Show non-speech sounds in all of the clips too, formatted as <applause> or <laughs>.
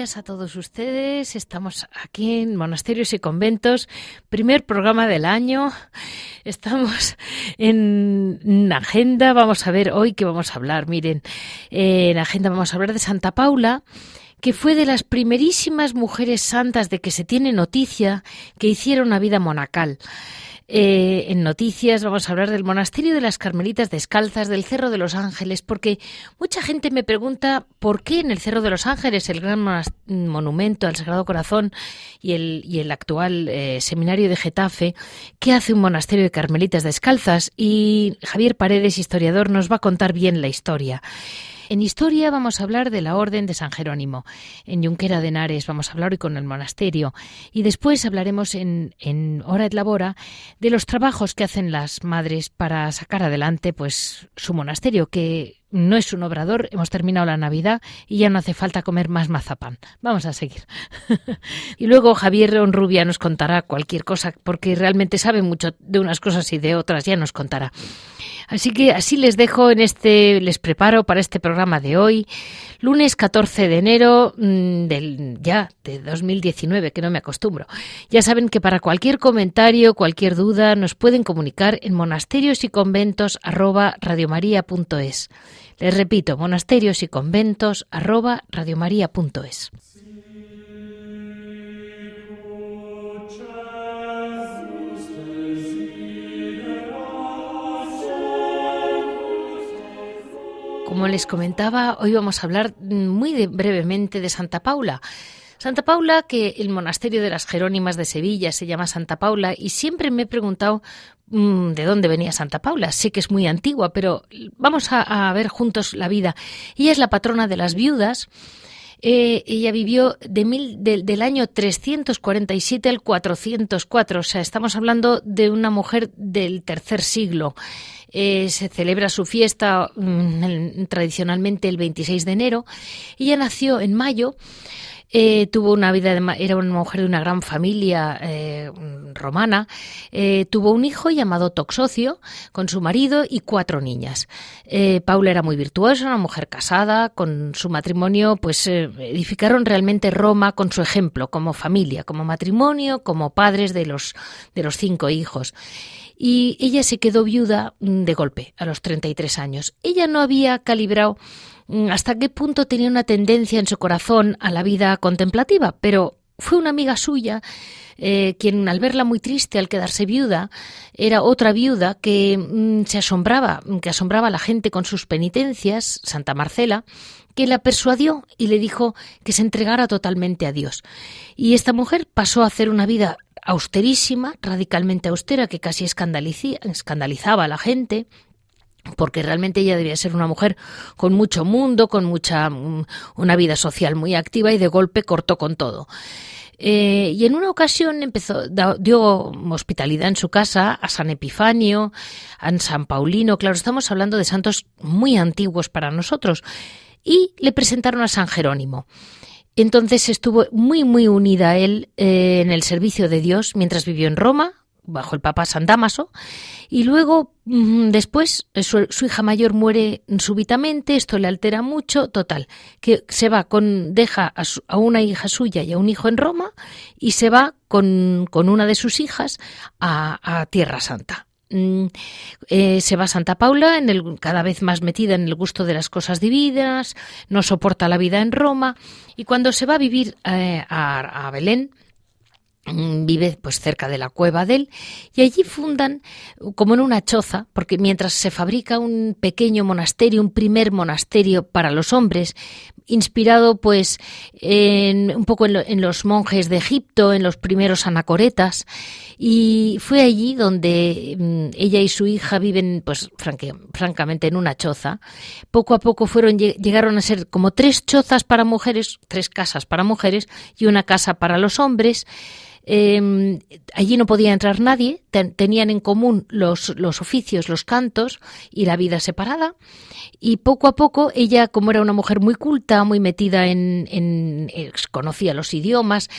A todos ustedes. Estamos aquí en Monasterios y Conventos, primer programa del año. Estamos en agenda. Vamos a ver hoy qué vamos a hablar. Miren, en agenda vamos a hablar de Santa Paula que fue de las primerísimas mujeres santas de que se tiene noticia que hicieron una vida monacal. Eh, en noticias vamos a hablar del monasterio de las Carmelitas Descalzas, del Cerro de los Ángeles, porque mucha gente me pregunta por qué en el Cerro de los Ángeles, el gran monumento al Sagrado Corazón y el, y el actual eh, seminario de Getafe, ¿qué hace un monasterio de Carmelitas Descalzas? Y Javier Paredes, historiador, nos va a contar bien la historia. En historia vamos a hablar de la Orden de San Jerónimo. En Junquera de Henares vamos a hablar hoy con el monasterio. Y después hablaremos en, en Hora et Labora de los trabajos que hacen las madres para sacar adelante pues su monasterio, que no es un obrador, hemos terminado la Navidad y ya no hace falta comer más mazapán. Vamos a seguir. <laughs> y luego Javier Onrubia nos contará cualquier cosa, porque realmente sabe mucho de unas cosas y de otras, ya nos contará. Así que así les dejo en este, les preparo para este programa de hoy, lunes 14 de enero mm, del ya de 2019, que no me acostumbro. Ya saben que para cualquier comentario, cualquier duda, nos pueden comunicar en monasterios y conventos les repito, monasterios y conventos arroba radiomaria.es. Como les comentaba, hoy vamos a hablar muy brevemente de Santa Paula. Santa Paula, que el monasterio de las Jerónimas de Sevilla se llama Santa Paula, y siempre me he preguntado Mm, de dónde venía Santa Paula. Sé que es muy antigua, pero vamos a, ver juntos la vida. Ella es la patrona de las viudas. Eh, ella vivió de mil, del año 347 al 404, o sea, estamos hablando de una mujer del tercer siglo. Eh, se celebra su fiesta mm, tradicionalmente el 26 de enero. Ella nació en mayo. Eh, tuvo una vida, era una mujer de una gran familia eh, romana. Eh, tuvo un hijo llamado Toxocio con su marido y cuatro niñas. Paula era muy virtuosa, una mujer casada. Con su matrimonio, pues edificaron realmente Roma con su ejemplo, como familia, como matrimonio, como padres de los, de los cinco hijos y ella se quedó viuda mm, de golpe a los 33 años. Ella no había calibrado hasta qué punto tenía una tendencia en su corazón a la vida contemplativa, pero fue una amiga suya eh, quien al verla muy triste al quedarse viuda, era otra viuda que mm, se asombraba, que asombraba a la gente con sus penitencias, Santa Marcela, que la persuadió y le dijo que se entregara totalmente a Dios. Y esta mujer pasó a hacer una vida austerísima, radicalmente austera, que casi escandalizaba a la gente, porque realmente ella debía ser una mujer con mucho mundo, con mucha mm, una vida social muy activa y de golpe cortó con todo. Eh, y en una ocasión empezó, dio hospitalidad en su casa a San Epifanio, a San Paulino, claro, estamos hablando de santos muy antiguos para nosotros, y le presentaron a San Jerónimo. Entonces estuvo muy, muy unida a él eh, en el servicio de Dios mientras vivió en Roma, bajo el Papa San Damaso, y luego mm, después su, hija mayor muere súbitamente, esto le altera mucho, total, que se va con, deja a, una hija suya y a un hijo en Roma y se va con, una de sus hijas a, Tierra Santa. Mm, eh, se va a Santa Paula, en el, cada vez más metida en el gusto de las cosas divinas, no soporta la vida en Roma, y cuando se va a vivir eh, a Belén, Mm, vive pues cerca de la cueva de él y allí fundan como en una choza porque mientras se fabrica un pequeño monasterio un primer monasterio para los hombres inspirado pues en, un poco en, los monjes de Egipto en los primeros anacoretas y fue allí donde mm, ella y su hija viven pues francamente en una choza. Poco a poco fueron llegaron a ser como tres chozas para mujeres tres casas para mujeres y una casa para los hombres Em, allí no podía entrar nadie, tenían en común los, los oficios, los cantos y la vida separada. Y poco a poco ella, como era una mujer muy culta, muy metida en, en eh, conocía los idiomas,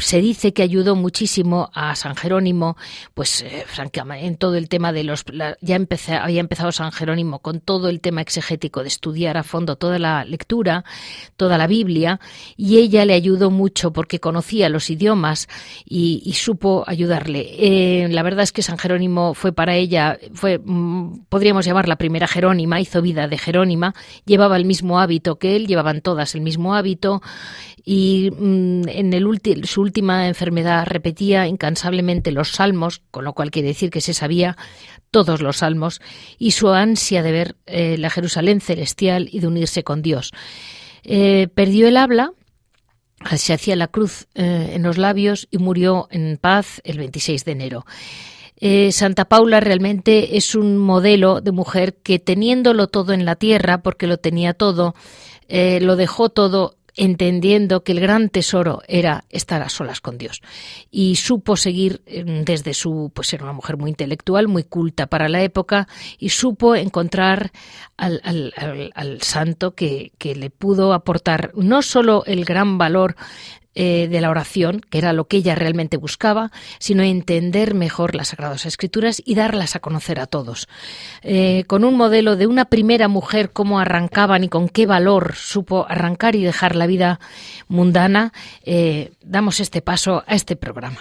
se dice que ayudó muchísimo a San Jerónimo, pues eh, francamente, en todo el tema de los... ya empecé, había empezado San Jerónimo con todo el tema exegético de estudiar a fondo toda la lectura, toda la Biblia, y ella le ayudó mucho porque conocía los idiomas y, supo ayudarle. Eh, la verdad es que San Jerónimo fue para ella, fue, mm, podríamos llamar la primera Jerónima, hizo vida de Jerónima, llevaba el mismo hábito que él, llevaban todas el mismo hábito, y mm, en el su última enfermedad repetía incansablemente los salmos, con lo cual quiere decir que se sabía todos los salmos, y su ansia de ver eh, la Jerusalén celestial y de unirse con Dios. Eh, perdió el habla, se hacía la cruz eh, en los labios y murió en paz el 26 de enero. Santa Paula realmente es un modelo de mujer que teniéndolo todo en la tierra, porque lo tenía todo, lo dejó todo entendiendo que el gran tesoro era estar a solas con Dios. Y supo seguir em, desde su, pues era una mujer muy intelectual, muy culta para la época, y supo encontrar al, al santo que, que, le pudo aportar no solo el gran valor eh, de la oración, que era lo que ella realmente buscaba, sino entender mejor las Sagradas Escrituras y darlas a conocer a todos. Eh, con un modelo de una primera mujer, cómo arrancaban y con qué valor supo arrancar y dejar la vida mundana, eh, damos este paso a este programa.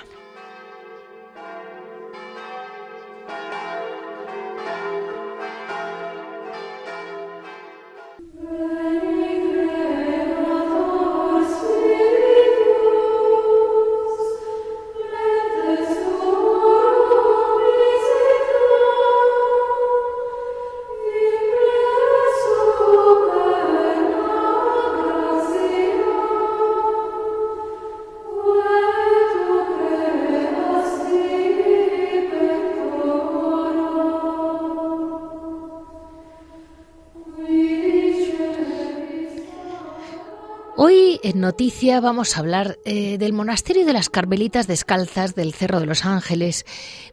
Noticia vamos a hablar eh, del monasterio de las Carmelitas Descalzas del Cerro de los Ángeles.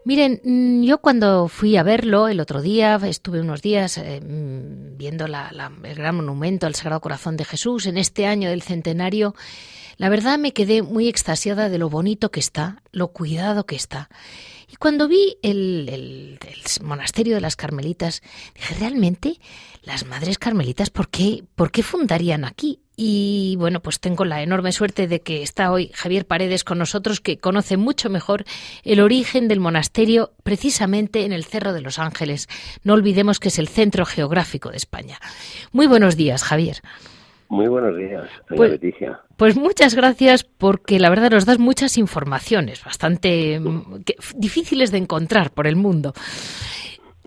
Miren, mm, yo cuando fui a verlo el otro día, estuve unos días eh, mm, viendo el gran monumento al Sagrado Corazón de Jesús en este año del centenario. La verdad me quedé muy extasiada de lo bonito que está, lo cuidado que está. Y cuando vi el, el, monasterio de las Carmelitas, dije, realmente, las madres carmelitas, ¿por qué, ¿por qué fundarían aquí? Y bueno, pues tengo la enorme suerte de que está hoy Javier Paredes con nosotros, que conoce mucho mejor el origen del monasterio precisamente en el Cerro de los Ángeles. No olvidemos que es el centro geográfico de España. Muy buenos días, Javier. Muy buenos días, pues, Leticia. Pues muchas gracias porque la verdad nos das muchas informaciones bastante mm, difíciles de encontrar por el mundo.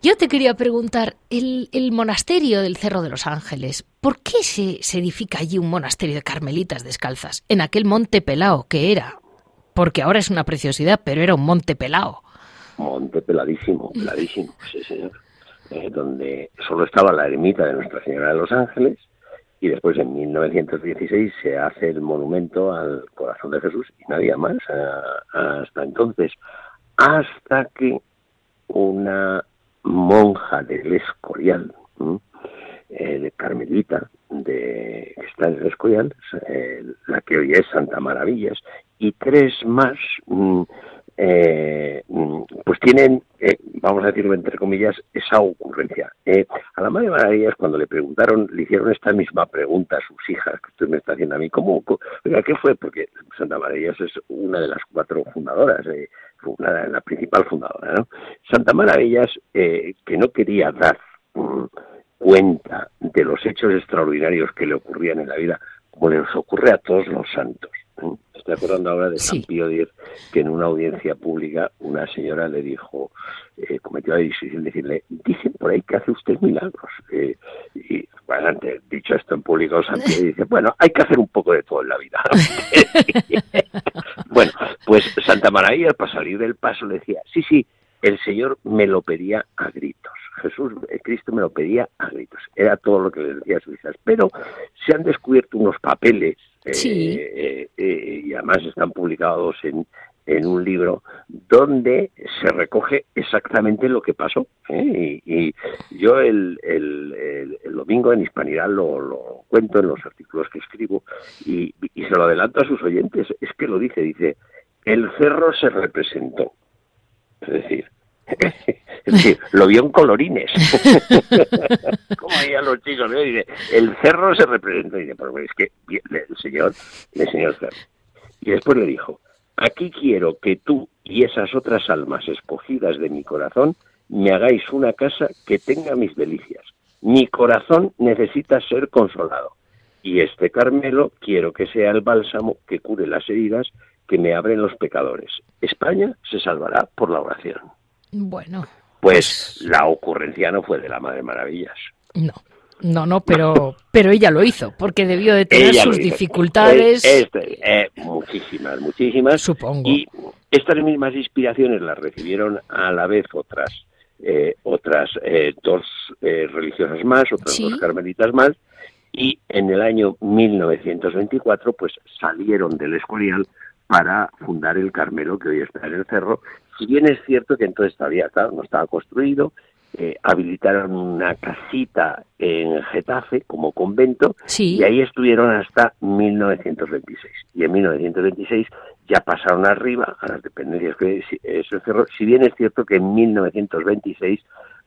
Yo te quería preguntar, el, monasterio del Cerro de los Ángeles, ¿por qué se, se, edifica allí un monasterio de carmelitas descalzas en aquel monte pelao que era? Porque ahora es una preciosidad, pero era un monte pelao. Monte peladísimo, peladísimo, sí señor. Eh, donde solo estaba la ermita de Nuestra Señora de los Ángeles y después en 1916 se hace el monumento al corazón de Jesús y nadie más hasta entonces, hasta que una monja del Escorial, eh, Carmelita, de, que está en el Escorial, eh, la que hoy es Santa Maravillas, y tres más mm, eh, mm, pues tienen, eh, vamos a decirlo entre comillas, esa ocurrencia. Eh, a la Madre Maravillas, cuando le preguntaron, le hicieron esta misma pregunta a sus hijas, que usted me está haciendo a mí, ¿cómo? ¿qué fue? Porque Santa Maravillas es una de las cuatro fundadoras, una, la principal fundadora. Santa Maravillas, que no quería dar mm, cuenta de los hechos extraordinarios que le ocurrían en la vida, como les ocurre a todos los santos Estoy acordando ahora de San Pío X, que en una audiencia pública una señora le dijo, eh, cometió la decisión de decirle, dicen por ahí que hace usted milagros. Eh, y bueno, dicho esto en público, San Pío dice, bueno, hay que hacer un poco de todo en la vida. <laughs> bueno, pues Santa María, para salir del paso, le decía, sí, sí, el Señor me lo pedía a gritos. Jesús, eh, Cristo me lo pedía a gritos. Era todo lo que le decía a sus hijas. Pero se han descubierto unos papeles eh, eh, y además están publicados en, en un libro donde se recoge exactamente lo que pasó. ¿eh? Y, yo el, el, el, domingo en Hispanidad lo, lo, cuento en los artículos que escribo y, y, se lo adelanto a sus oyentes, es que lo dice, dice, el cerro se representó. Es decir, es decir, lo vio en colorines. <laughs> Como a los chicos, Dice, el cerro se representa. Y dice, pero es que el Señor el cerro. Y después le dijo, aquí quiero que tú y esas otras almas escogidas de mi corazón me hagáis una casa que tenga mis delicias. Mi corazón necesita ser consolado. Y este Carmelo quiero que sea el bálsamo que cure las heridas que me abren los pecadores. España se salvará por la oración. Bueno. Pues, pues, la ocurrencia no fue de la Madre Maravillas. No. No, no, pero, pero ella lo hizo, porque debió de tener sus dificultades. Este, eh, muchísimas, muchísimas. Supongo. Y estas mismas inspiraciones las recibieron a la vez otras, eh, otras eh, dos religiosas más, otras dos carmelitas más, y en el año 1924 pues salieron del Escorial para fundar el Carmelo que hoy está en el cerro si bien es cierto que entonces todavía no estaba construido, eh, habilitaron una casita en Getafe como convento y ahí estuvieron hasta 1926. Y en 1926 ya pasaron arriba a las dependencias que eso cerró. Si bien es cierto que en 1926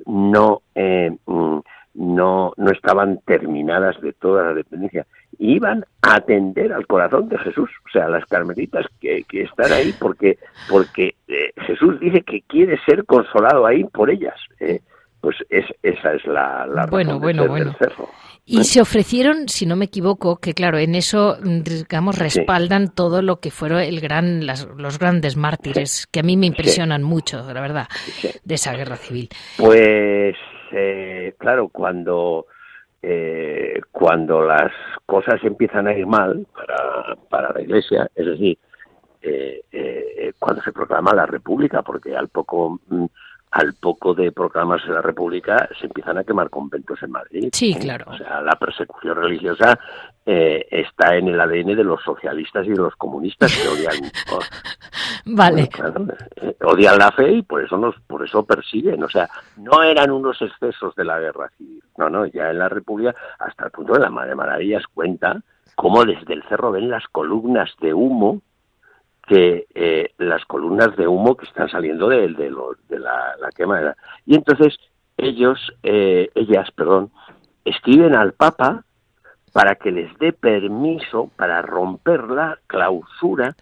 no eh, mm, no, no estaban terminadas de toda la dependencia. Iban a atender al corazón de Jesús, o sea, las carmelitas que, que están ahí porque, porque eh, Jesús dice que quiere ser consolado ahí por ellas. Eh. pues es, esa es la, la bueno, bueno, bueno. Y se ofrecieron, si no me equivoco, que claro, en eso, digamos, respaldan todo lo que fueron el gran, las, los grandes mártires, que a mí me impresionan mucho, la verdad, de esa guerra civil. Pues eh, claro, cuando, eh, cuando las cosas empiezan a ir mal para, para la Iglesia, es decir, eh, cuando se proclama la República, porque al poco mm, al poco de proclamarse la República se empiezan a quemar conventos en Madrid. Sí, claro. O sea, la persecución religiosa eh, está en el ADN de los socialistas y de los comunistas que odian. <laughs> vale. Eh, odian la fe y por eso nos, por eso persiguen. O sea, no eran unos excesos de la guerra civil. No, no. Ya en la República, hasta el punto de la Madre Maravillas cuenta cómo desde el cerro ven las columnas de humo que eh, las columnas de humo que están saliendo de, de, de la, la, quema. Y entonces ellos, eh, ellas, perdón, escriben al Papa para que les dé permiso para romper la clausura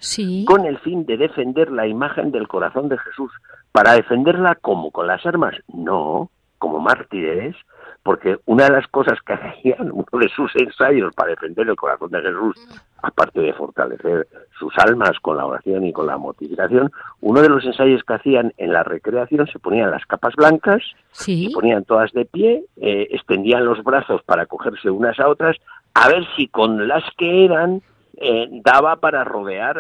con el fin de defender la imagen del corazón de Jesús. ¿Para defenderla como ¿Con las armas? No, como mártires, porque una de las cosas que hacían, uno de sus ensayos para defender el corazón de Jesús, aparte de fortalecer sus almas con la oración y con la mortificación, uno de los ensayos que hacían en la recreación se ponían las capas blancas, se ponían todas de pie, eh, extendían los brazos para cogerse unas a otras, a ver si con las que eran eh, daba para rodear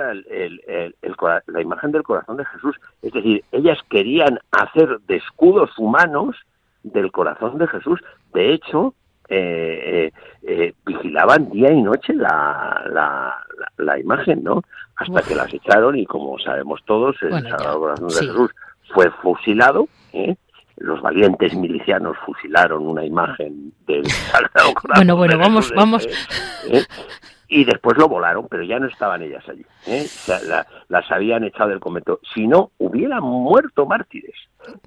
la imagen del corazón de Jesús. Es decir, ellas querían hacer de escudos humanos del corazón de Jesús. De hecho, eh, eh, eh, vigilaban día y noche la, la, la, imagen, ¿no? Hasta que las echaron y como sabemos todos, el Sagrado Corazón de Jesús fue fusilado. Los valientes milicianos fusilaron una imagen del <laughs> Sagrado Corazón. Bueno, bueno, vamos, vamos. y después lo volaron, pero ya no estaban ellas allí. ¿eh? las habían echado del convento. Si no, hubieran muerto mártires.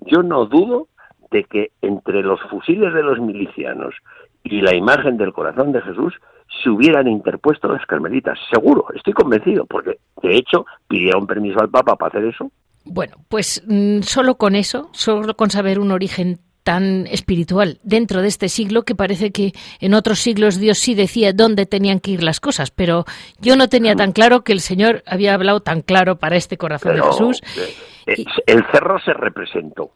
Yo no dudo de que entre los fusiles de los milicianos y la imagen del corazón de Jesús se hubieran interpuesto las carmelitas. Seguro, estoy convencido, porque de hecho pidieron permiso al Papa para hacer eso. Bueno, pues mm, solo con eso, solo con saber un origen tan espiritual dentro de este siglo que parece que en otros siglos Dios sí decía dónde tenían que ir las cosas, pero yo no tenía tan claro que el Señor había hablado tan claro para este corazón de Jesús. Eh, el cerro se representó.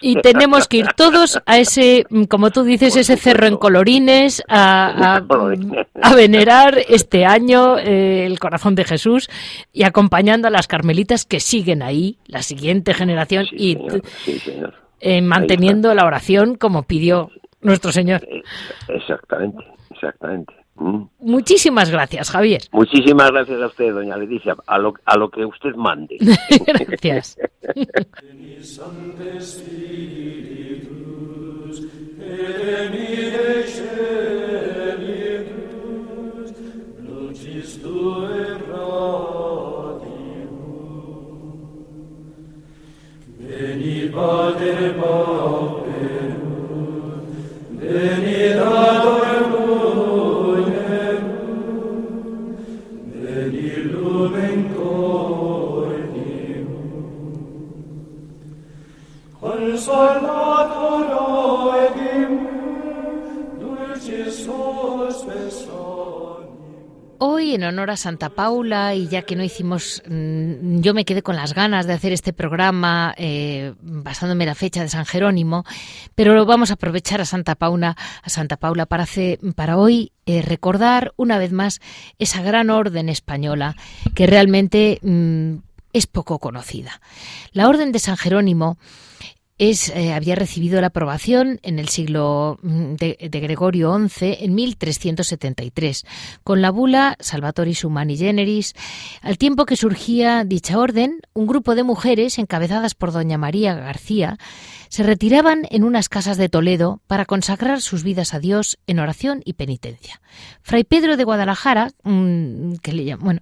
Y tenemos que ir todos a ese, como tú dices, ese cerro en colorines, a, <laughs> a, venerar este año eh, el corazón de Jesús y acompañando a las carmelitas que siguen ahí, la siguiente generación. y eh, manteniendo la oración como pidió nuestro Señor. Exactamente, exactamente. Mm. Muchísimas gracias, Javier. Muchísimas gracias a usted, doña Leticia, a lo, a lo que usted mande. <laughs> gracias. En honor a Santa Paula, y ya que no hicimos, mm, yo me quedé con las ganas de hacer este programa eh, basándome en la fecha de San Jerónimo, pero vamos a aprovechar a Santa Paula, a Santa Paula para, hacer, para hoy eh, recordar una vez más esa gran orden española que realmente mm, es poco conocida. La orden de San Jerónimo es, eh, había recibido la aprobación en el siglo mm, de, Gregorio XI en 1373, con la bula Salvatoris Humani Generis. Al tiempo que surgía dicha orden, un grupo de mujeres, encabezadas por doña María García, se retiraban en unas casas de Toledo para consagrar sus vidas a Dios en oración y penitencia. Fray Pedro de Guadalajara, bueno,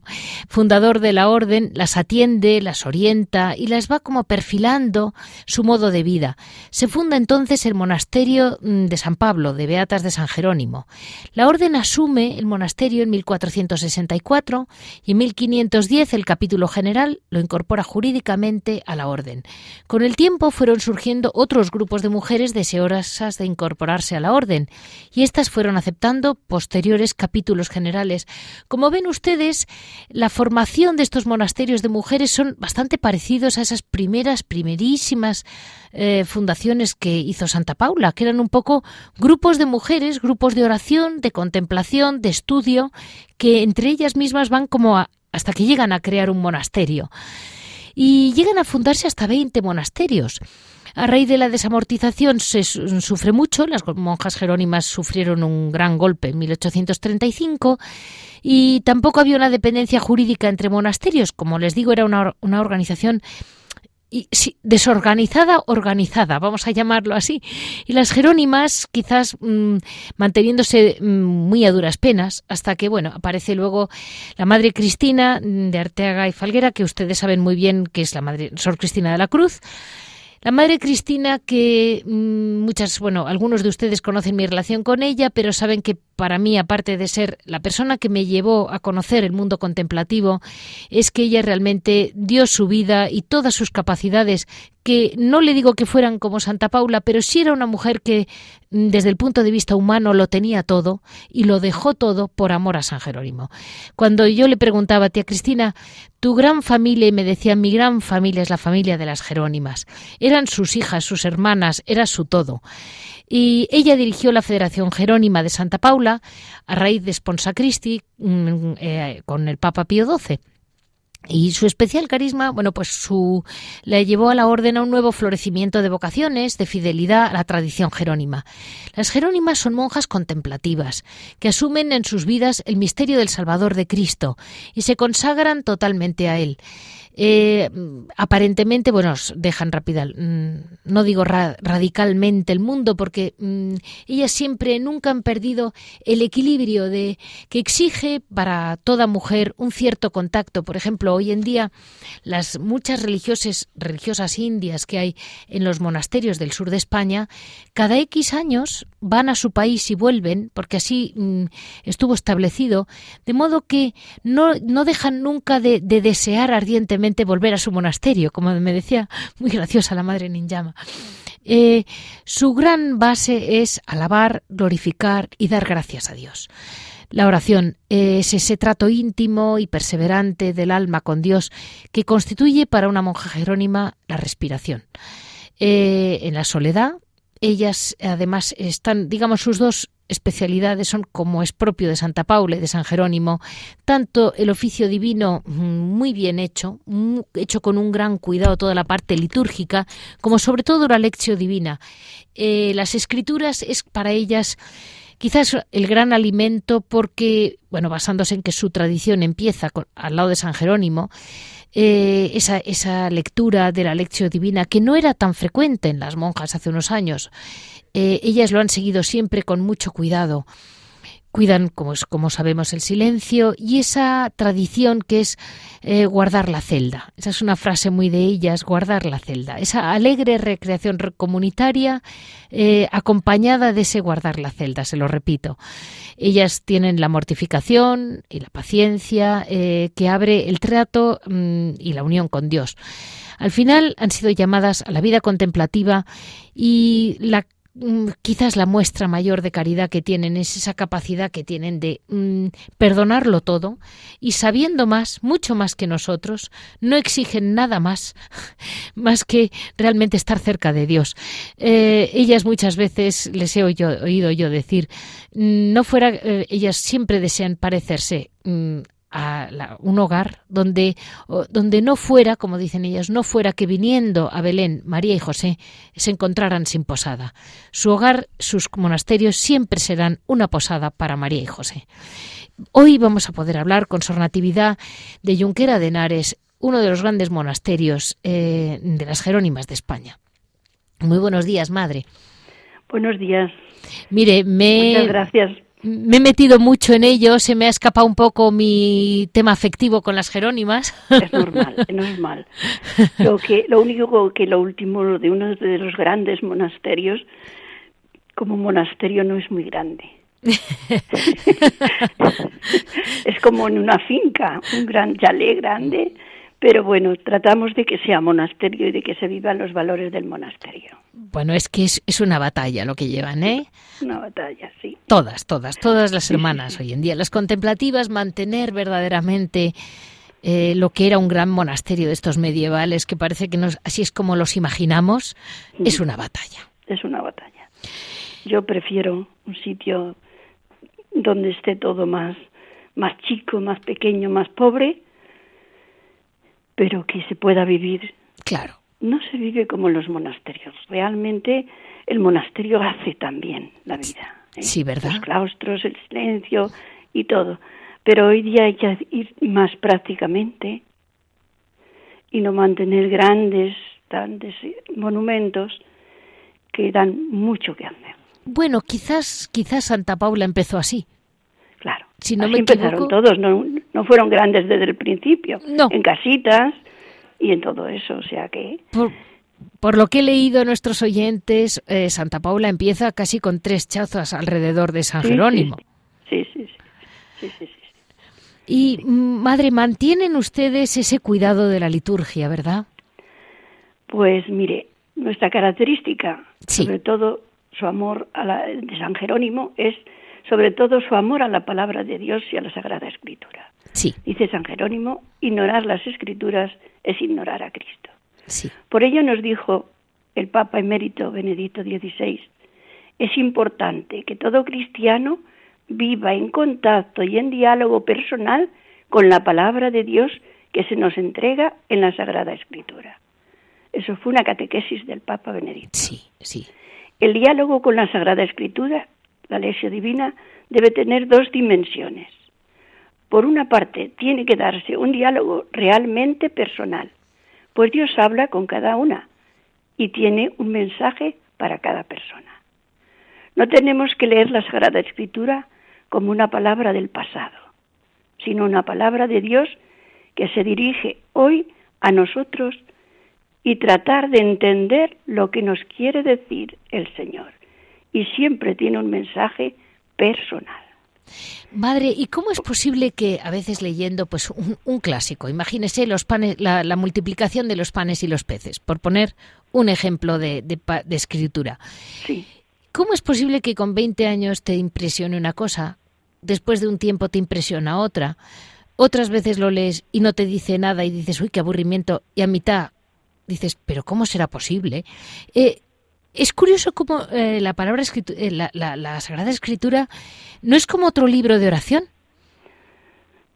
fundador de la orden, las atiende, las orienta y las va como perfilando su modo de vida. Se funda entonces el monasterio mm, de San Pablo, de Beatas de San Jerónimo. La orden asume el monasterio en 1464 y en 1510 el capítulo general lo incorpora jurídicamente a la orden. Con el tiempo fueron surgiendo otros grupos de mujeres deseosas de incorporarse a la orden, y estas fueron aceptando posteriores capítulos generales. Como ven ustedes, la formación de estos monasterios de mujeres son bastante parecidos a esas primeras, primerísimas eh, fundaciones que hizo Santa Paula, que eran un poco grupos de mujeres, grupos de oración, de contemplación, de estudio, que entre ellas mismas van como hasta que llegan a crear un monasterio. Y llegan a fundarse hasta 20 monasterios. A raíz de la desamortización se sufre mucho, las monjas jerónimas sufrieron un gran golpe en 1835 y tampoco había una dependencia jurídica entre monasterios, como les digo, era una, organización desorganizada, organizada, vamos a llamarlo así. Y las jerónimas quizás mm, manteniéndose mm, muy a duras penas, hasta que, bueno, aparece luego la Madre Cristina de Arteaga y Falguera, que ustedes saben muy bien que es la Madre Sor Cristina de la Cruz, la madre Cristina, que mm, muchas, bueno, algunos de ustedes conocen mi relación con ella, pero saben que para mí, aparte de ser la persona que me llevó a conocer el mundo contemplativo, es que ella realmente dio su vida y todas sus capacidades, que no le digo que fueran como Santa Paula, pero sí era una mujer que mm, desde el punto de vista humano lo tenía todo y lo dejó todo por amor a San Jerónimo. Cuando yo le preguntaba, tía Cristina, tu gran familia, y me decía, mi gran familia es la familia de las Jerónimas, eran sus hijas, sus hermanas, era su todo y ella dirigió la Federación Jerónima de Santa Paula a raíz de Sponsa Christi mm, eh, con el Papa Pío XII. Y su especial carisma, bueno, pues su le llevó a la orden a un nuevo florecimiento de vocaciones, de fidelidad a la tradición jerónima. Las jerónimas son monjas contemplativas, que asumen en sus vidas el misterio del Salvador de Cristo y se consagran totalmente a él. Eh, aparentemente, bueno, dejan rápida, mm, no digo radicalmente el mundo, porque mm, ellas siempre, nunca han perdido el equilibrio de que exige para toda mujer un cierto contacto. Por ejemplo, hoy en día las muchas religiosas, religiosas indias que hay en los monasterios del sur de España, cada X años van a su país y vuelven, porque así mm, estuvo establecido, de modo que no, no dejan nunca de, de desear ardientemente volver a su monasterio, como me decía muy graciosa la madre Ninjama. Eh, su gran base es alabar, glorificar y dar gracias a Dios. La oración es ese trato íntimo y perseverante del alma con Dios que constituye para una monja jerónima la respiración. Eh, en la soledad, ellas además están, digamos, sus dos especialidades son, como es propio de Santa Paula y de San Jerónimo, tanto el oficio divino mm, muy bien hecho, hecho con un gran cuidado toda la parte litúrgica, como sobre todo la lección divina. Eh, las escrituras es para ellas quizás el gran alimento porque, bueno, basándose en que su tradición empieza al lado de San Jerónimo, eh, esa, lectura de la lección divina que no era tan frecuente en las monjas hace unos años. Eh, ellas lo han seguido siempre con mucho cuidado. Cuidan, como, como sabemos, el silencio y esa tradición que es eh, guardar la celda. Esa es una frase muy de ellas, guardar la celda. Esa alegre recreación comunitaria acompañada de ese guardar la celda, se lo repito. Ellas tienen la mortificación y la paciencia eh, que abre el trato mm, y la unión con Dios. Al final han sido llamadas a la vida contemplativa y la quizás la muestra mayor de caridad que tienen es esa capacidad que tienen de mm, perdonarlo todo y sabiendo más, mucho más que nosotros, no exigen nada más, <laughs> más que realmente estar cerca de Dios. Eh, ellas muchas veces les he oído, yo decir, mm, no fuera, eh, ellas siempre desean parecerse a un hogar donde, donde no fuera, como dicen ellas, no fuera que viniendo a Belén María y José se encontraran sin posada. Su hogar, sus monasterios siempre serán una posada para María y José. Hoy vamos a poder hablar con Sor Natividad de Junquera de Henares, uno de los grandes monasterios eh, de las Jerónimas de España. Muy buenos días, madre. Buenos días. Mire, me. Muchas gracias me he metido mucho en ello, se me ha escapado un poco mi tema afectivo con las Jerónimas. Es normal, es normal. Lo, que, lo único que lo último de uno de los grandes monasterios, como monasterio no es muy grande. <laughs> es como en una finca, un gran chalet grande pero bueno, tratamos de que sea monasterio y de que se vivan los valores del monasterio. Bueno, es que es, una batalla lo que llevan, ¿eh? Una batalla, sí. Todas, todas, todas las hermanas hoy en día, las contemplativas, mantener verdaderamente eh, lo que era un gran monasterio de estos medievales, que parece que nos, así es como los imaginamos, es una batalla. Es una batalla. Yo prefiero un sitio donde esté todo más, más chico, más pequeño, más pobre, pero que se pueda vivir. Claro. No se vive como en los monasterios. Realmente el monasterio hace también la vida. ¿eh? Sí, ¿verdad? Los claustros, el silencio y todo. Pero hoy día hay que ir más prácticamente y no mantener grandes, grandes monumentos que dan mucho que hacer. Bueno, quizás, quizás Santa Paula empezó así. Si no me empezaron todos, no, no, fueron grandes desde el principio. No. En casitas y en todo eso, o sea que... Por, lo que he leído a nuestros oyentes, eh, Santa Paula empieza casi con tres chazas alrededor de San Jerónimo. Sí sí sí. sí, Y, madre, mantienen ustedes ese cuidado de la liturgia, ¿verdad? Pues mire, nuestra característica, sobre todo su amor a la, de San Jerónimo, es sobre todo su amor a la palabra de Dios y a la Sagrada Escritura. Sí. Dice San Jerónimo, ignorar las Escrituras es ignorar a Cristo. Sí. Por ello nos dijo el Papa emérito Benedicto XVI, es importante que todo cristiano viva en contacto y en diálogo personal con la palabra de Dios que se nos entrega en la Sagrada Escritura. Eso fue una catequesis del Papa Benedicto. Sí, sí. El diálogo con la Sagrada Escritura la lección divina debe tener dos dimensiones. por una parte, tiene que darse un diálogo realmente personal, pues Dios habla con cada una y tiene un mensaje para cada persona. No tenemos que leer la Sagrada Escritura como una palabra del pasado, sino una palabra de Dios que se dirige hoy a nosotros y tratar de entender lo que nos quiere decir el Señor. Y siempre tiene un mensaje personal. Madre, ¿y cómo es posible que a veces leyendo pues un, clásico, imagínese los panes, la, multiplicación de los panes y los peces, por poner un ejemplo de, de escritura? Sí. ¿Cómo es posible que con 20 años te impresione una cosa, después de un tiempo te impresiona otra? Otras veces lo lees y no te dice nada y dices, uy, qué aburrimiento, y a mitad dices, pero ¿cómo será posible? Eh, es curioso cómo eh, la palabra eh, la, Sagrada Escritura no es como otro libro de oración.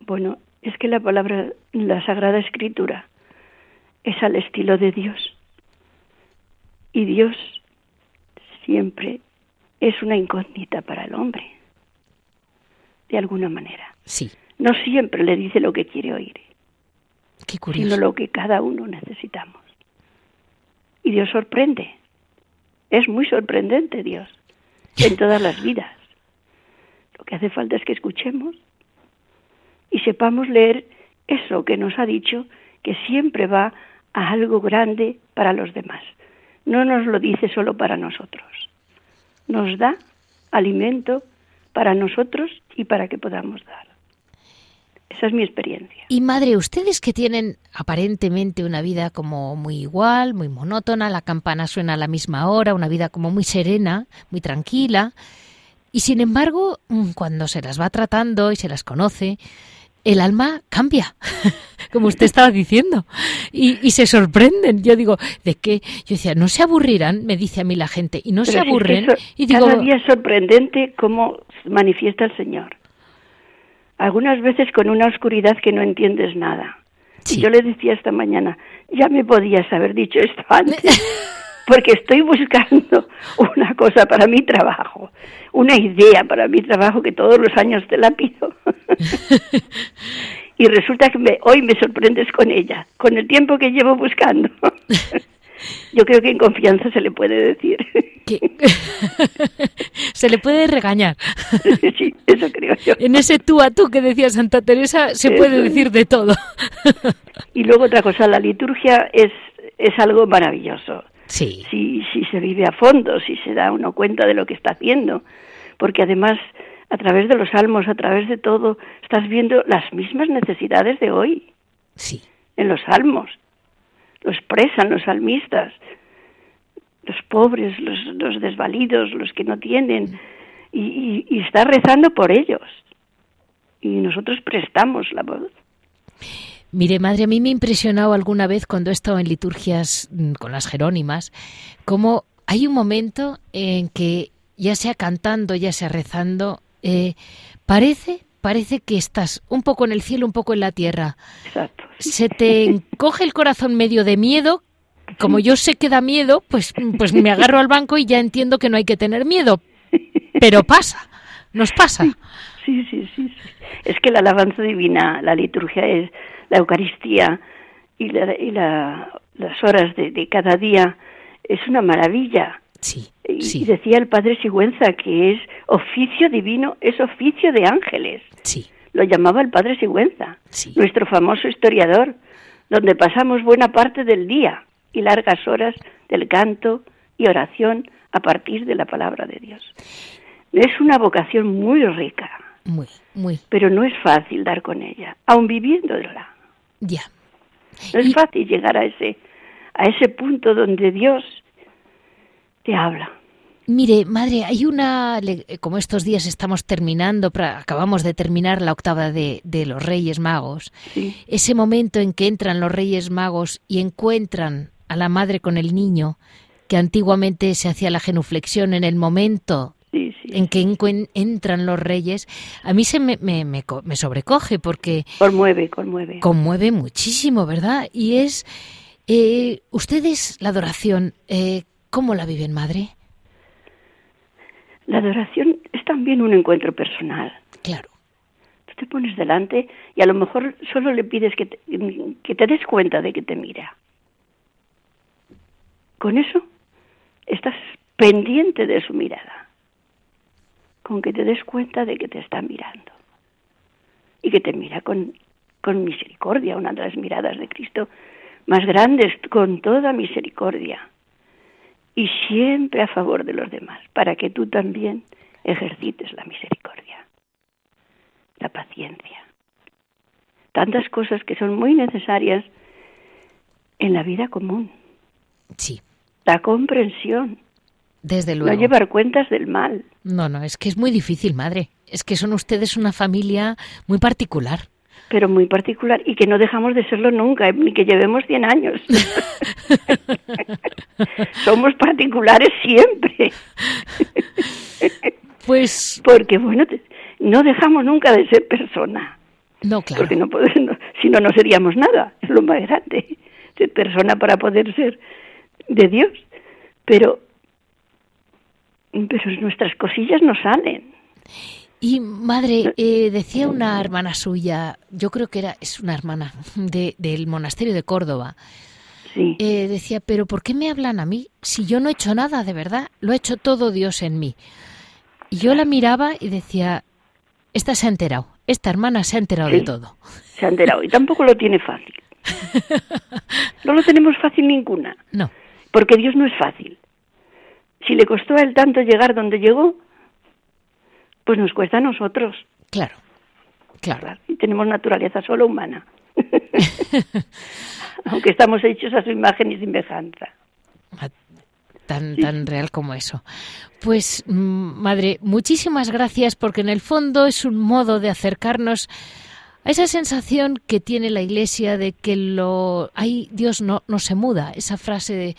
Bueno, es que la palabra, la Sagrada Escritura, es al estilo de Dios. Y Dios siempre es una incógnita para el hombre, de alguna manera. Sí. No siempre le dice lo que quiere oír, Qué curioso. sino lo que cada uno necesitamos. Y Dios sorprende. Es muy sorprendente Dios en <laughs> todas las vidas. Lo que hace falta es que escuchemos y sepamos leer eso que nos ha dicho, que siempre va a algo grande para los demás. No nos lo dice solo para nosotros. Nos da alimento para nosotros y para que podamos dar. Esa es mi experiencia. Y madre, ustedes que tienen aparentemente una vida como muy igual, muy monótona, la campana suena a la misma hora, una vida como muy serena, muy tranquila, y sin embargo, mm, cuando se las va tratando y se las conoce, el alma cambia, <laughs> como usted estaba diciendo, y, se sorprenden. Yo digo, ¿de qué? Yo decía, no se aburrirán, me dice a mí la gente, y no se aburren. y digo, cada día es sorprendente cómo manifiesta el Señor algunas veces con una oscuridad que no entiendes nada. yo le decía esta mañana, ya me podías haber dicho esto <laughs> antes, porque estoy buscando una cosa para mi trabajo, una idea para mi trabajo que todos los años te la pido. <laughs> y resulta que hoy me sorprendes con ella, con el tiempo que llevo buscando. <laughs> Yo creo que en confianza se le puede decir. <laughs> se le puede regañar. <laughs> sí, eso creo yo. En ese tú a tú que decía Santa Teresa se puede decir de todo. y luego otra cosa, la liturgia es, es algo maravilloso. Sí. Si, si se vive a fondo, si se da uno cuenta de lo que está haciendo. Porque además, a través de los salmos, a través de todo, estás viendo las mismas necesidades de hoy. Sí. En los salmos lo expresan los salmistas, los pobres, los, desvalidos, los que no tienen, y, está rezando por ellos. Y nosotros prestamos la voz. Mire, madre, a mí me ha impresionado alguna vez cuando he estado en liturgias mm, con las Jerónimas, como hay un momento en que ya sea cantando, ya sea rezando, eh, parece parece que estás un poco en el cielo, un poco en la tierra. Exacto. Se te encoge el corazón medio de miedo. Como yo sé que da miedo, pues, pues me agarro al banco y ya entiendo que no hay que tener miedo. Pero pasa, nos pasa. Sí, sí, sí. Es que la alabanza divina, la liturgia es la Eucaristía y, las horas de, de cada día es una maravilla. Sí, y, decía el padre Sigüenza que es oficio divino, es oficio de ángeles. Sí. Lo llamaba el padre Sigüenza, nuestro famoso historiador, donde pasamos buena parte del día y largas horas del canto y oración a partir de la palabra de Dios. Es una vocación muy rica. Muy, muy. Pero no es fácil dar con ella, aun viviéndola. Ya. No es fácil llegar a ese a ese punto donde Dios te habla. Mire, madre, hay una, como estos días estamos terminando, acabamos de terminar la octava de, los Reyes Magos, ese momento en que entran los Reyes Magos y encuentran a la madre con el niño, que antiguamente se hacía la genuflexión en el momento en que entran los reyes, a mí se me, me, me, sobrecoge porque... Conmueve, conmueve. Conmueve muchísimo, ¿verdad? Y es... Eh, ustedes, la adoración, eh, ¿Cómo la viven, madre? La adoración es también un encuentro personal. Claro. Tú te pones delante y a lo mejor solo le pides que te, que te des cuenta de que te mira. Con eso estás pendiente de su mirada, con que te des cuenta de que te está mirando y que te mira con, con misericordia, una de las miradas de Cristo más grandes, con toda misericordia y siempre a favor de los demás, para que tú también ejercites la misericordia, la paciencia. Tantas cosas que son muy necesarias en la vida común. Sí. La comprensión. Desde luego. No llevar cuentas del mal. No, no, es que es muy difícil, madre. Es que son ustedes una familia muy particular. Pero muy particular y que no dejamos de serlo nunca, ni que llevemos 100 años. <laughs> Somos particulares siempre. Pues. Porque, bueno, no dejamos nunca de ser persona. No, claro. Porque no podemos, si no, no seríamos nada. Es lo más grande. Ser persona para poder ser de Dios. Pero, pero nuestras cosillas no salen. Y madre, eh, decía una hermana suya, yo creo que era, es una hermana de, del monasterio de Córdoba, Sí. eh, decía, pero ¿por qué me hablan a mí si yo no he hecho nada de verdad? Lo ha hecho todo Dios en mí. Y yo la miraba y decía, esta se ha enterado, esta hermana se ha enterado de todo. Se ha enterado. Y tampoco lo tiene fácil. <laughs> No lo tenemos fácil ninguna. No, Porque Dios no es fácil. Si le costó a él tanto llegar donde llegó, pues nos cuesta a nosotros. claro, claro. Claro, y tenemos naturaleza solo humana. <laughs> Aunque estamos hechos a su imagen y semejanza. Tan, tan real como eso. Pues, mm, madre, muchísimas gracias porque en el fondo es un modo de acercarnos a esa sensación que tiene la Iglesia de que lo ahí Dios no, no se muda. Esa frase de,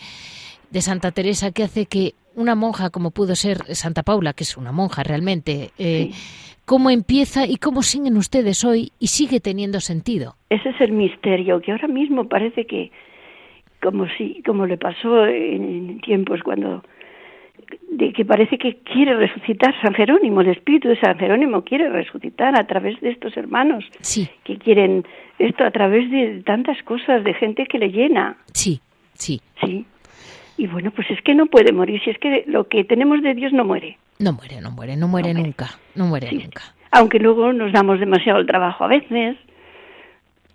de Santa Teresa que hace que una monja como pudo ser Santa Paula, que es una monja realmente, eh, cómo empieza y cómo siguen ustedes hoy y sigue teniendo sentido. Ese es el misterio, que ahora mismo parece que, como si, como le pasó en tiempos cuando, de que parece que quiere resucitar San Jerónimo, el espíritu de San Jerónimo quiere resucitar a través de estos hermanos Sí, que quieren esto a través de tantas cosas, de gente que le llena, sí, sí. sí. Y bueno, pues es que no puede morir, si es que lo que tenemos de Dios no muere. No muere, no muere, no muere No muere. nunca, no muere Sí. nunca. Aunque luego nos damos demasiado el trabajo a veces.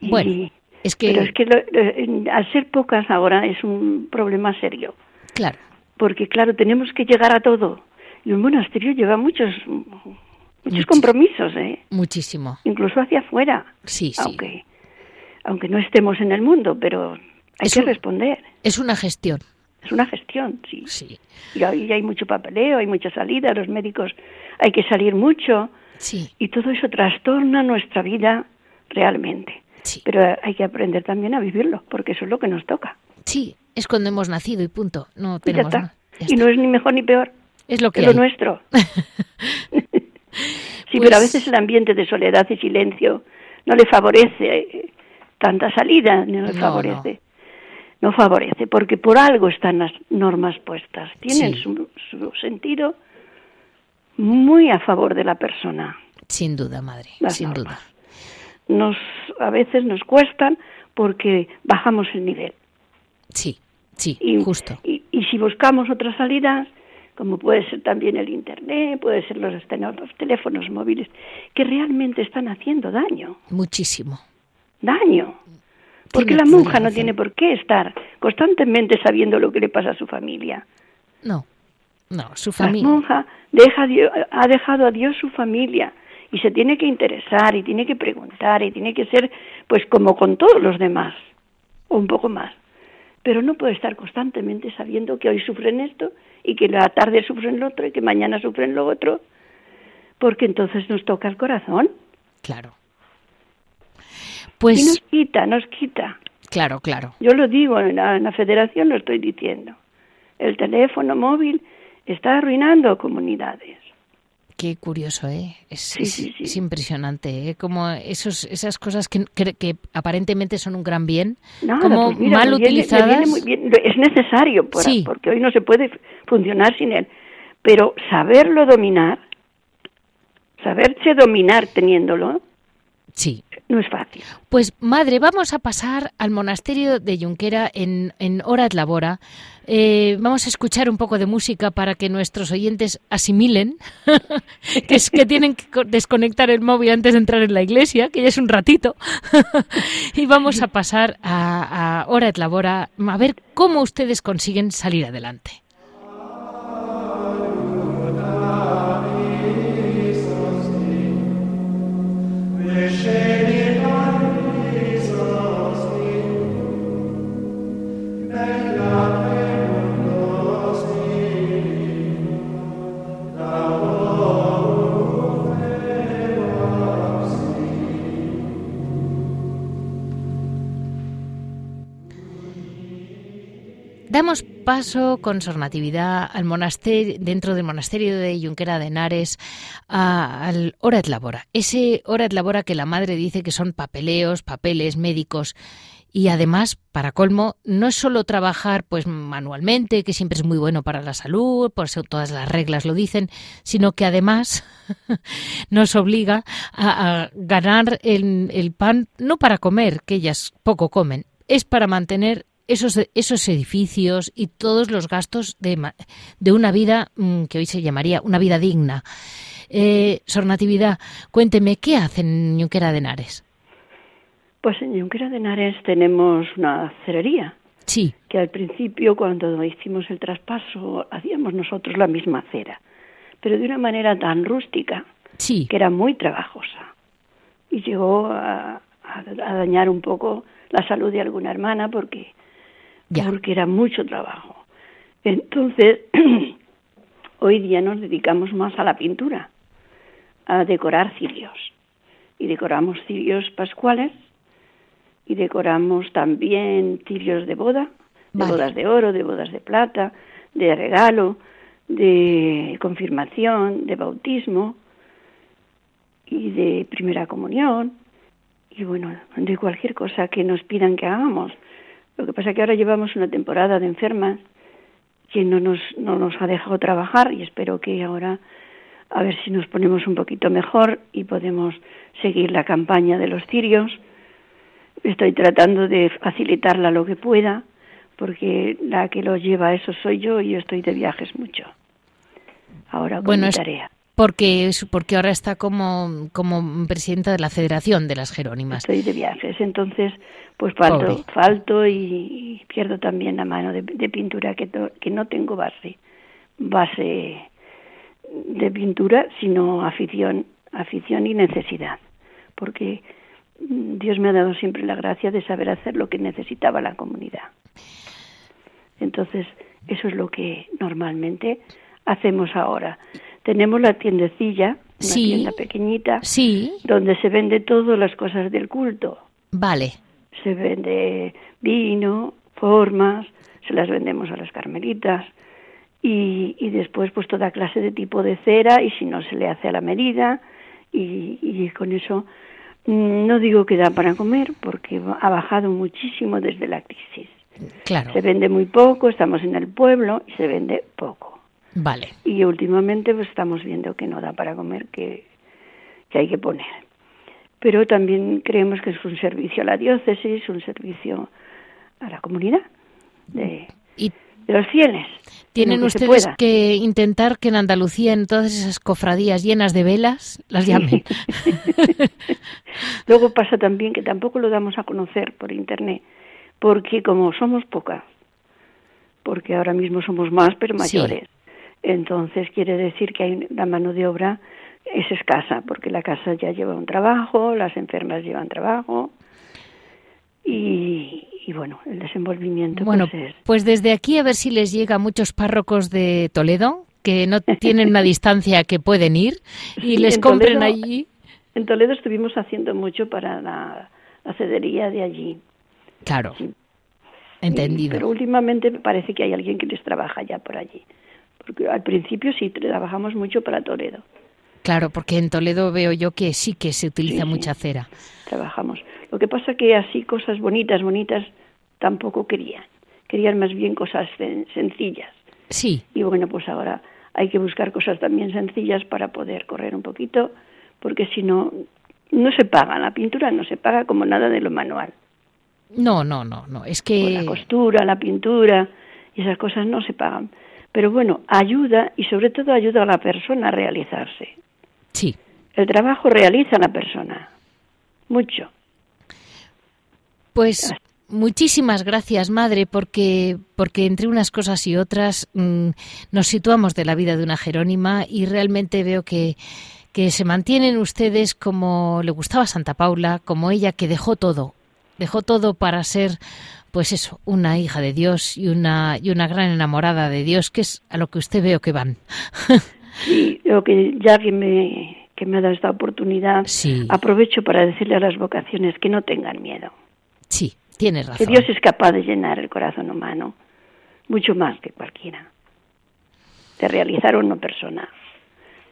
Y- Bueno, es que, Pero es que lo- al ser pocas ahora es un problema serio, claro, porque claro, tenemos que llegar a todo. Y un monasterio lleva muchos muchos compromisos, ¿eh? muchísimo. incluso hacia afuera, Sí, sí. aunque aunque no estemos en el mundo, pero hay Es que un- responder. Es una gestión, Es una gestión, sí. sí, Y ahí hay mucho papeleo, hay mucha salida, los médicos hay que salir mucho sí, y todo eso trastorna nuestra vida realmente. sí. Pero hay que aprender también a vivirlo, porque eso es lo que nos toca. Sí, es cuando hemos nacido y punto. No Y ya tenemos está. y está. no es ni mejor ni peor, Es lo que es lo hay. nuestro. <laughs> sí, Pues- pero a veces el ambiente de soledad y silencio no le favorece tanta salida, no le No, favorece. No. favorece, porque por algo están las normas puestas. Tienen Sí. su, su sentido muy a favor de la persona. Sin duda, madre, Las sin normas. duda. Nos, a veces nos cuestan porque bajamos el nivel. Sí, sí, Y, justo. Y, y si buscamos otras salidas, como puede ser también el Internet, puede ser los, los teléfonos móviles, que realmente están haciendo daño, Muchísimo. daño. Porque la monja la no tiene por qué estar constantemente sabiendo lo que le pasa a su familia. No, no, su La familia. monja deja a Dios- ha dejado a Dios su familia y se tiene que interesar y tiene que preguntar y tiene que ser pues como con todos los demás o un poco más. Pero no puede estar constantemente sabiendo que hoy sufren esto y que la tarde sufren lo otro y que mañana sufren lo otro, porque entonces nos toca el corazón Claro. Y nos Pues, quita, nos quita. claro, claro. Yo lo digo, en la, en la federación lo estoy diciendo. El teléfono móvil está arruinando comunidades. Qué curioso, ¿eh? Es, Sí, es- sí, sí. es impresionante, ¿eh? Como esos, esas cosas que, que, que aparentemente son un gran bien, Nada, como pues mira, mal viene- utilizadas. muy bien. Es necesario, por- Sí. porque hoy no se puede funcionar sin él. Pero saberlo dominar, saberse dominar teniéndolo, Sí. No es fácil. Pues madre, vamos a pasar al monasterio de Junquera en, en Horas Labora. Eh, vamos a escuchar un poco de música para que nuestros oyentes asimilen <laughs> que es que tienen que desconectar el móvil antes de entrar en la iglesia, que ya es un ratito. <laughs> y vamos a pasar a, a Hora Labora a ver cómo ustedes consiguen salir adelante. Damos paso con Sornatividad al monasterio, dentro del monasterio de Junquera de Henares, al Hora et Labora. Ese Hora et Labora que la madre dice que son papeleos, papeles médicos. Y además, para colmo, no es solo trabajar pues manualmente, que siempre es muy bueno para la salud, por eso todas las reglas lo dicen, sino que además <laughs> nos obliga a, ganar el pan no para comer, que ellas poco comen, es para mantener esos, esos edificios y todos los gastos de, de una vida mm, que hoy se llamaría una vida digna. Eh, Sor Natividad, cuénteme, ¿qué hacen en Junquera de Henares? Pues en Junquera de Henares tenemos una cerería. Sí. Que al principio, cuando hicimos el traspaso, hacíamos nosotros la misma cera, pero de una manera tan rústica sí. que era muy trabajosa. Y llegó a, a, a dañar un poco la salud de alguna hermana porque porque era mucho trabajo. Entonces, <clears throat> hoy día nos dedicamos más a la pintura, a decorar cirios. Y decoramos cirios pascuales y decoramos también cirios de boda, de bodas de oro, de bodas de plata, de regalo, de confirmación, de bautismo y de primera comunión y bueno, de cualquier cosa que nos pidan que hagamos. Lo que pasa es que ahora llevamos una temporada de enfermas que no nos, no nos ha dejado trabajar y espero que ahora a ver si nos ponemos un poquito mejor y podemos seguir la campaña de los cirios. Estoy tratando de facilitarla lo que pueda, porque la que lo lleva a eso soy yo y yo estoy de viajes mucho. Ahora con bueno, mi tarea. Porque, porque ahora está como, como presidenta de la Federación de las Jerónimas. Estoy de viajes, entonces pues falto, falto y, y, pierdo también la mano de, de pintura que, to, que no tengo base, base de pintura, sino afición, afición y necesidad, porque Dios me ha dado siempre la gracia de saber hacer lo que necesitaba la comunidad. Entonces, eso es lo que normalmente hacemos ahora. Tenemos la tiendecilla, una sí, tienda pequeñita, sí. donde se vende todas las cosas del culto. Vale. Se vende vino, formas, se las vendemos a las carmelitas y, y después pues toda clase de tipo de cera y si no se le hace a la medida y, y con eso no digo que da para comer porque ha bajado muchísimo desde la crisis. Claro. Se vende muy poco, estamos en el pueblo y se vende poco. Vale. Y últimamente pues estamos viendo que no da para comer, que, que hay que poner. Pero también creemos que es un servicio a la diócesis, un servicio a la comunidad de, y de los fieles. Tienen ustedes que intentar que en Andalucía, en todas esas cofradías llenas de velas, las llamen. <laughs> Luego pasa también que tampoco lo damos a conocer por internet, porque como somos pocas, porque ahora mismo somos más, pero mayores. Entonces quiere decir que hay la mano de obra es escasa, porque la casa ya lleva un trabajo, las enfermas llevan trabajo y, y bueno, el desenvolvimiento. Bueno, pues, es... pues desde aquí a ver si les llega a muchos párrocos de Toledo que no <laughs> tienen una distancia que pueden ir y Sí, les en compren Toledo- allí. En Toledo estuvimos haciendo mucho para la, la cedería de allí. Claro, Sí. entendido. Pero últimamente me parece que hay alguien que les trabaja ya por allí. Porque al principio sí trabajamos mucho para Toledo. Claro, porque en Toledo veo yo que sí que se utiliza Sí, mucha cera. Trabajamos. Lo que pasa que así cosas bonitas, bonitas, tampoco querían. Querían más bien cosas sen- sencillas. Sí, Y bueno, pues ahora hay que buscar cosas también sencillas para poder correr un poquito, porque si no, no se paga, la pintura no se paga como nada de lo manual. No, no, no, no, es que... la costura, la pintura, y esas cosas no se pagan. Pero bueno, ayuda y sobre todo ayuda a la persona a realizarse. Sí. El trabajo realiza a la persona. Mucho. Pues muchísimas gracias, madre, porque, porque entre unas cosas y otras mm, nos situamos de la vida de una Jerónima y realmente veo que, que se mantienen ustedes como le gustaba Santa Paula, como ella que dejó todo, dejó todo para ser, pues eso, una hija de Dios y una, y una gran enamorada de Dios, que es a lo que usted veo que van. <laughs> Sí, lo que ya que me, que me ha dado esta oportunidad, aprovecho para decirle a las vocaciones que no tengan miedo. Sí, tiene razón. Que Dios es capaz de llenar el corazón humano, mucho más que cualquiera, de realizar una persona.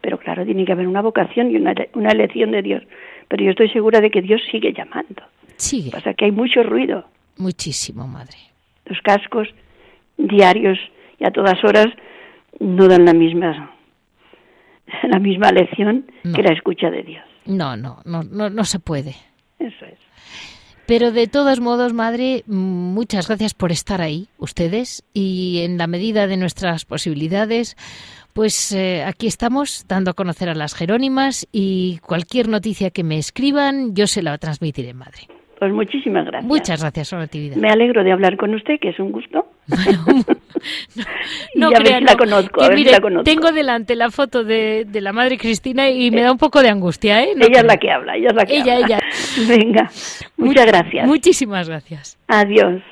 Pero claro, tiene que haber una vocación y una, una elección de Dios. Pero yo estoy segura de que Dios sigue llamando. Sigue. Pasa que hay mucho ruido. Muchísimo, madre. Los cascos diarios y a todas horas no dan la misma <laughs> la misma lección que la escucha de Dios. No, no, no, no, no se puede. Eso es. Pero de todos modos, madre, muchas gracias por estar ahí, ustedes, y en la medida de nuestras posibilidades, pues eh, aquí estamos dando a conocer a las Jerónimas y cualquier noticia que me escriban, yo se la transmitiré, madre. Pues muchísimas gracias. Muchas gracias, su Natividad. Me alegro de hablar con usted, que es un gusto. <laughs> no, no la conozco. tengo delante la foto de, de, la madre Cristina y me da un poco de angustia, ¿eh? ella es la que habla, ella es la que ella, habla. Ella, <laughs> Venga, muchas gracias. Muchísimas gracias. Adiós.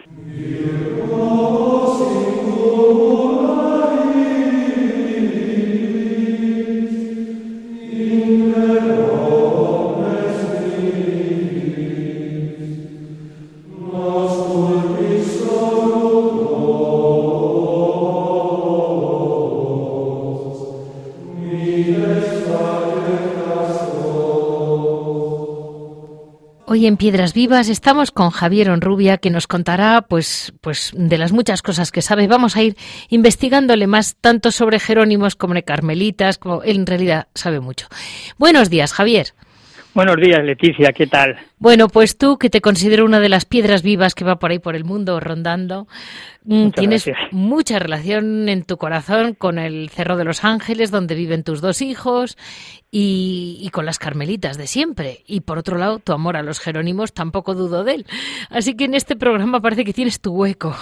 Hoy en Piedras Vivas estamos con Javier Onrubia que nos contará pues pues de las muchas cosas que sabe. Vamos a ir investigándole más tanto sobre Jerónimos como de Carmelitas, como él en realidad sabe mucho. Buenos días, Javier. Buenos días, Leticia, ¿qué tal? Bueno, pues tú, que te considero una de las piedras vivas que va por ahí por el mundo rondando, mm, tienes mucha relación en tu corazón con el Cerro de los Ángeles, donde viven tus dos hijos, y, y, con las carmelitas de siempre. Y por otro lado, tu amor a los jerónimos tampoco dudo de él. Así que en este programa parece que tienes tu hueco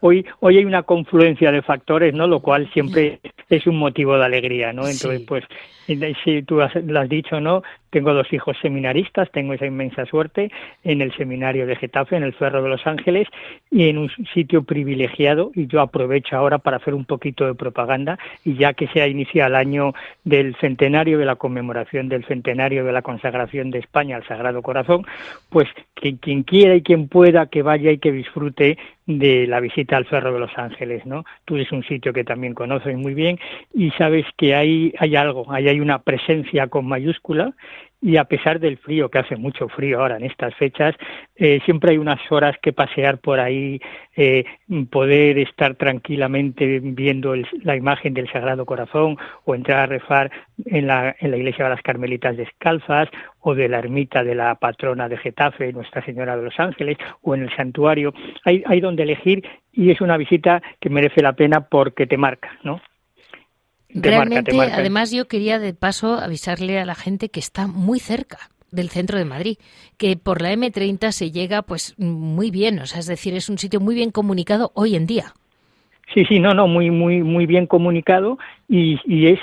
hoy, hoy hay una confluencia de factores, ¿no? Lo cual siempre es un motivo de alegría, ¿no? Entonces, pues, si tú lo has dicho, ¿no? Tengo dos hijos seminaristas, tengo esa inmensa suerte en el seminario de Getafe, en el Ferro de los Ángeles, y en un sitio privilegiado, y yo aprovecho ahora para hacer un poquito de propaganda, y ya que se ha iniciado el año del centenario, de la conmemoración del centenario de la consagración de España al Sagrado Corazón, pues que quien quiera y quien pueda que vaya y que disfrute de la visita al Ferro de los Ángeles, ¿no? Tú es un sitio que también conoces muy bien y sabes que hay, hay algo, hay, hay una presencia con mayúscula y a pesar del frío, que hace mucho frío ahora en estas fechas, eh, siempre hay unas horas que pasear por ahí, eh, poder estar tranquilamente viendo la imagen del Sagrado Corazón o entrar a rezar en la, en la iglesia de las Carmelitas Descalzas o de la ermita de la patrona de Getafe, Nuestra Señora de los Ángeles, o en el santuario. Hay, hay donde elegir y es una visita que merece la pena porque te marca, ¿no? Realmente, además yo quería de paso avisarle a la gente que está muy cerca del centro de Madrid, que por la M30 se llega pues muy bien, o sea, es decir, es un sitio muy bien comunicado hoy en día. Sí, sí, no, no, muy, muy, muy bien comunicado y, y es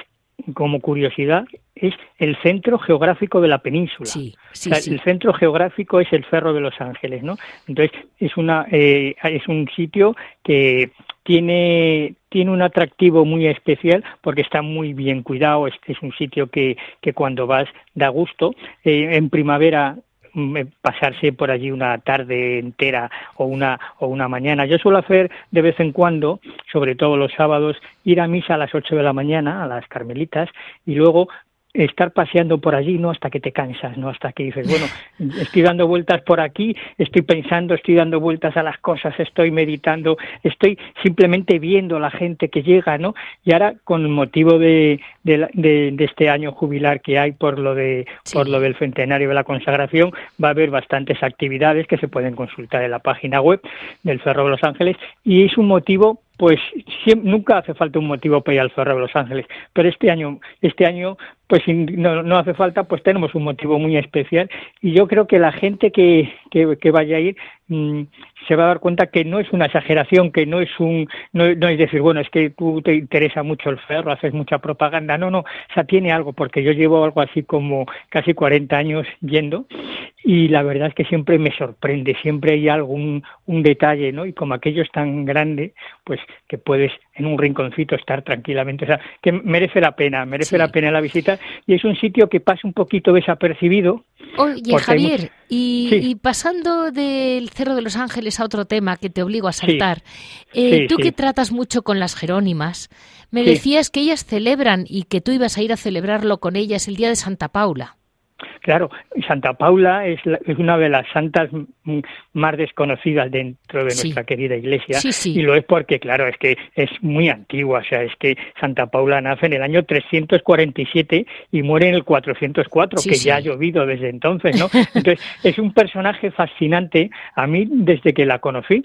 como curiosidad, es el centro geográfico de la península. Sí, sí, El centro geográfico es el Cerro de los Ángeles, ¿no? Entonces es una eh, es un sitio que tiene tiene un atractivo muy especial porque está muy bien cuidado. Este es un sitio que, que cuando vas da gusto. Eh, en primavera mm, eh, pasarse por allí una tarde entera o una o una mañana. Yo suelo hacer de vez en cuando, sobre todo los sábados, ir a misa a las ocho de la mañana a las Carmelitas y luego estar paseando por allí, no hasta que te cansas, no hasta que dices, bueno, estoy dando vueltas por aquí, estoy pensando, estoy dando vueltas a las cosas, estoy meditando, estoy simplemente viendo la gente que llega, ¿no? Y ahora con el motivo de, de, este año jubilar que hay por lo de por lo del centenario de la consagración, va a haber bastantes actividades que se pueden consultar en la página web del Ferro de Los Ángeles y es un motivo pues nunca hace falta un motivo para ir al Ferro de Los Ángeles, pero este año, este año, pues no, no, hace falta, pues tenemos un motivo muy especial y yo creo que la gente que, que, vaya a ir mm, se va a dar cuenta que no es una exageración, que no es un, no, es decir, bueno, es que tú te interesa mucho el ferro, haces mucha propaganda, no, no, o sea, tiene algo, porque yo llevo algo así como casi 40 años yendo y la verdad es que siempre me sorprende, siempre hay algún un detalle, ¿no? Y como aquello es tan grande, pues que puedes en un rinconcito estar tranquilamente, o sea, que merece la pena, merece la pena la visita. Y es un sitio que pasa un poquito desapercibido. Oye, Javier, y, pasando del Cerro de los Ángeles a otro tema que te obligo a saltar, eh, tú que tratas mucho con las Jerónimas, me decías que ellas celebran y que tú ibas a ir a celebrarlo con ellas el día de Santa Paula. Claro, Santa Paula es, una de las santas más desconocidas dentro de nuestra querida iglesia. Y lo es porque, claro, es que es muy antigua, o sea, es que Santa Paula nace en el año 347 y muere en el 404, que ya ha llovido desde entonces, ¿no? <laughs> Entonces, es un personaje fascinante. A mí, desde que la conocí,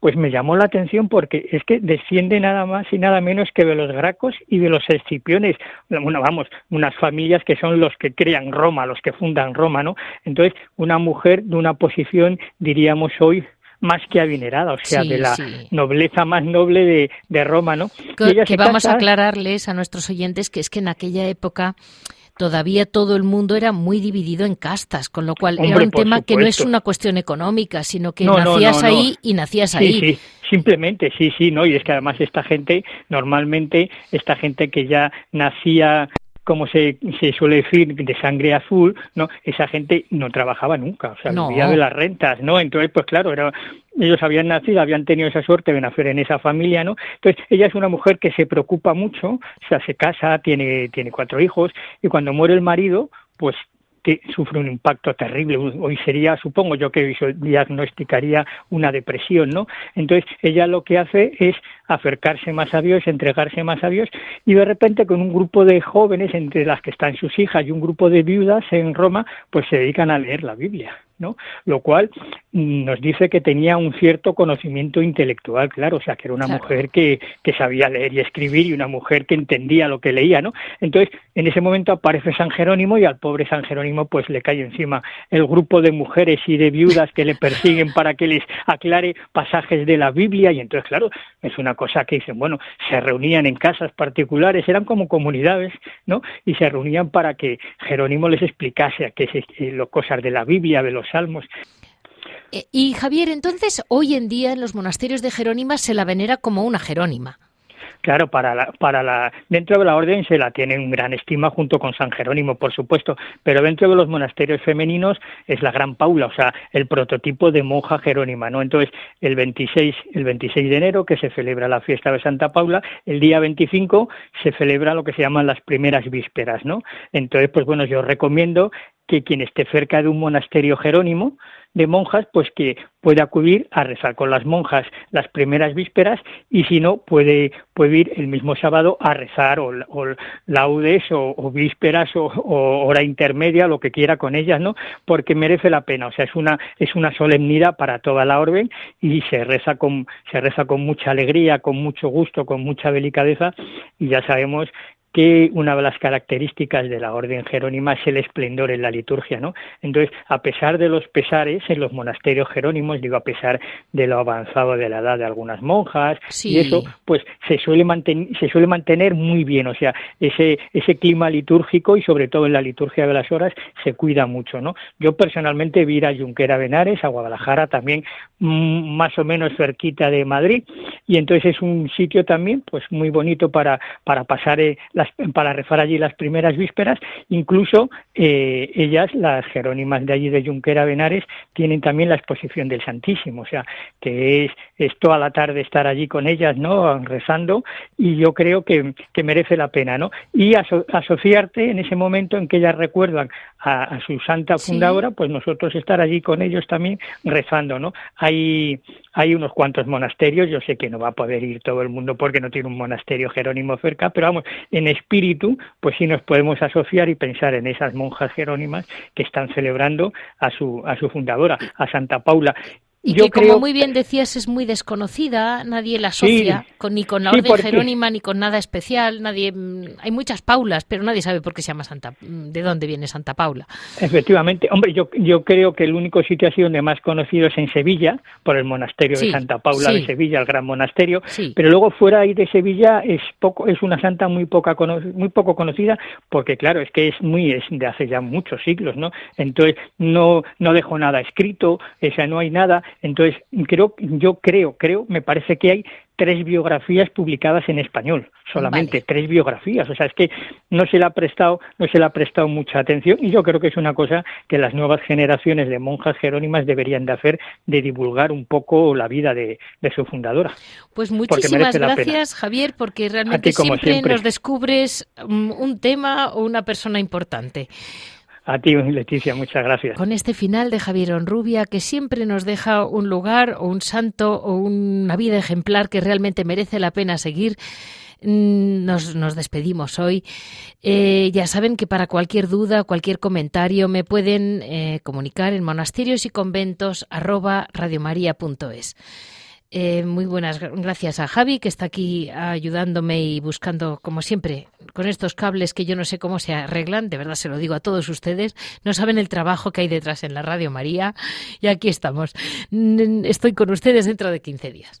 pues me llamó la atención porque es que desciende nada más y nada menos que de los gracos y de los escipiones, bueno, vamos, unas familias que son los que crean Roma, los que fundan Roma, ¿no? Entonces, una mujer de una posición, diríamos hoy, más que adinerada, o sea, de la nobleza más noble de, de Roma, ¿no? Que, vamos a aclararles a nuestros oyentes que es que en aquella época todavía todo el mundo era muy dividido en castas, con lo cual era un tema que no es una cuestión económica, sino que nacías ahí y nacías ahí. Sí, simplemente, sí, sí, ¿no? Y es que además esta gente, normalmente, esta gente que ya nacía como se, se, suele decir, de sangre azul, ¿no? Esa gente no trabajaba nunca, o sea, vivía de las rentas, ¿no? Entonces, pues claro, era, ellos habían nacido, habían tenido esa suerte de nacer en esa familia, ¿no? Entonces, ella es una mujer que se preocupa mucho, o sea, se casa, tiene, tiene cuatro hijos, y cuando muere el marido, pues sufre un impacto terrible. Hoy sería, supongo yo que diagnosticaría una depresión, ¿no? Entonces, ella lo que hace es acercarse más a Dios, entregarse más a Dios, y de repente con un grupo de jóvenes, entre las que están sus hijas, y un grupo de viudas en Roma, pues se dedican a leer la Biblia. ¿no? Lo cual nos dice que tenía un cierto conocimiento intelectual, claro, o sea, que era una mujer que, que sabía leer y escribir y una mujer que entendía lo que leía, ¿no? Entonces, en ese momento aparece San Jerónimo y al pobre San Jerónimo pues le cae encima el grupo de mujeres y de viudas que le persiguen para que les aclare pasajes de la Biblia y entonces, claro, es una cosa que dicen, bueno, se reunían en casas particulares, eran como comunidades, ¿no? Y se reunían para que Jerónimo les explicase a qué lo cosas de la Biblia, de los salmos. Eh, y Javier, entonces, hoy en día en los monasterios de Jerónimas se la venera como una Jerónima. Claro, para la, para la, dentro de la orden se la tiene en gran estima junto con San Jerónimo, por supuesto, pero dentro de los monasterios femeninos es la Gran Paula, o sea, el prototipo de monja jerónima, ¿no? Entonces, el 26, el 26 de enero, que se celebra la fiesta de Santa Paula, el día 25 se celebra lo que se llaman las primeras vísperas, ¿no? Entonces, pues bueno, yo recomiendo que quien esté cerca de un monasterio jerónimo de monjas, pues que puede acudir a rezar con las monjas las primeras vísperas y si no, puede, puede ir el mismo sábado a rezar o, laudes o, vísperas o, hora intermedia, lo que quiera con ellas, ¿no? Porque merece la pena, o sea, es una, es una solemnidad para toda la orden y se reza con, se reza con mucha alegría, con mucho gusto, con mucha delicadeza y ya sabemos que una de las características de la orden jerónima es el esplendor en la liturgia, ¿no? Entonces, a pesar de los pesares en los monasterios jerónimos, digo, a pesar de lo avanzado de la edad de algunas monjas y eso, pues se suele mantener se suele mantener muy bien, o sea, ese ese clima litúrgico y sobre todo en la liturgia de las horas se cuida mucho, ¿no? Yo personalmente vi a Junquera Benares, a Guadalajara también mm, más o menos cerquita de Madrid y entonces es un sitio también pues muy bonito para para pasar eh, para rezar allí las primeras vísperas. Incluso eh, ellas, las jerónimas de allí de Junquera Benares, tienen también la exposición del Santísimo, o sea, que es, es toda la tarde estar allí con ellas, ¿no? Rezando, y yo creo que, que merece la pena, ¿no? Y asociarte en ese momento en que ellas recuerdan a, su santa fundadora, pues nosotros estar allí con ellos también rezando, ¿no? Hay, hay unos cuantos monasterios, yo sé que no va a poder ir todo el mundo porque no tiene un monasterio jerónimo cerca, pero vamos, en espíritu, pues sí nos podemos asociar y pensar en esas monjas jerónimas que están celebrando a su, a su fundadora, a Santa Paula. Y que, como muy bien decías, es muy desconocida, nadie la asocia con, ni con la Orden Jerónima ni con nada especial. Nadie, mm, hay muchas Paulas, pero nadie sabe por qué se llama Santa, mm, de dónde viene Santa Paula. Efectivamente, hombre, yo, yo creo que el único sitio así donde más conocido es en Sevilla, por el monasterio de Santa Paula de Sevilla, el gran monasterio. Pero luego fuera ahí de Sevilla es poco, es una santa muy poca, muy poco conocida, porque claro, es que es muy, es de hace ya muchos siglos, ¿no? Entonces no, no dejó nada escrito, o sea, no hay nada entonces, creo, yo creo, creo, me parece que hay tres biografías publicadas en español, solamente tres biografías. O sea, es que no se le ha prestado, no se le ha prestado mucha atención y yo creo que es una cosa que las nuevas generaciones de monjas jerónimas deberían de hacer, de divulgar un poco la vida de, su fundadora. Pues muchísimas gracias, Javier, porque realmente siempre nos descubres mm, un tema o una persona importante. A ti, Leticia, muchas gracias. Con este final de Javier Onrubia, que siempre nos deja un lugar o un santo o una vida ejemplar que realmente merece la pena seguir, mm, nos, despedimos hoy. Eh, ya saben que para cualquier duda, cualquier comentario, me pueden eh, comunicar en monasterios y conventos eh, muy buenas gracias a Javi, que está aquí ayudándome y buscando, como siempre, con estos cables que yo no sé cómo se arreglan, de verdad se lo digo a todos ustedes, no saben el trabajo que hay detrás en la Radio María. Y aquí estamos. Estoy con ustedes dentro de 15 días.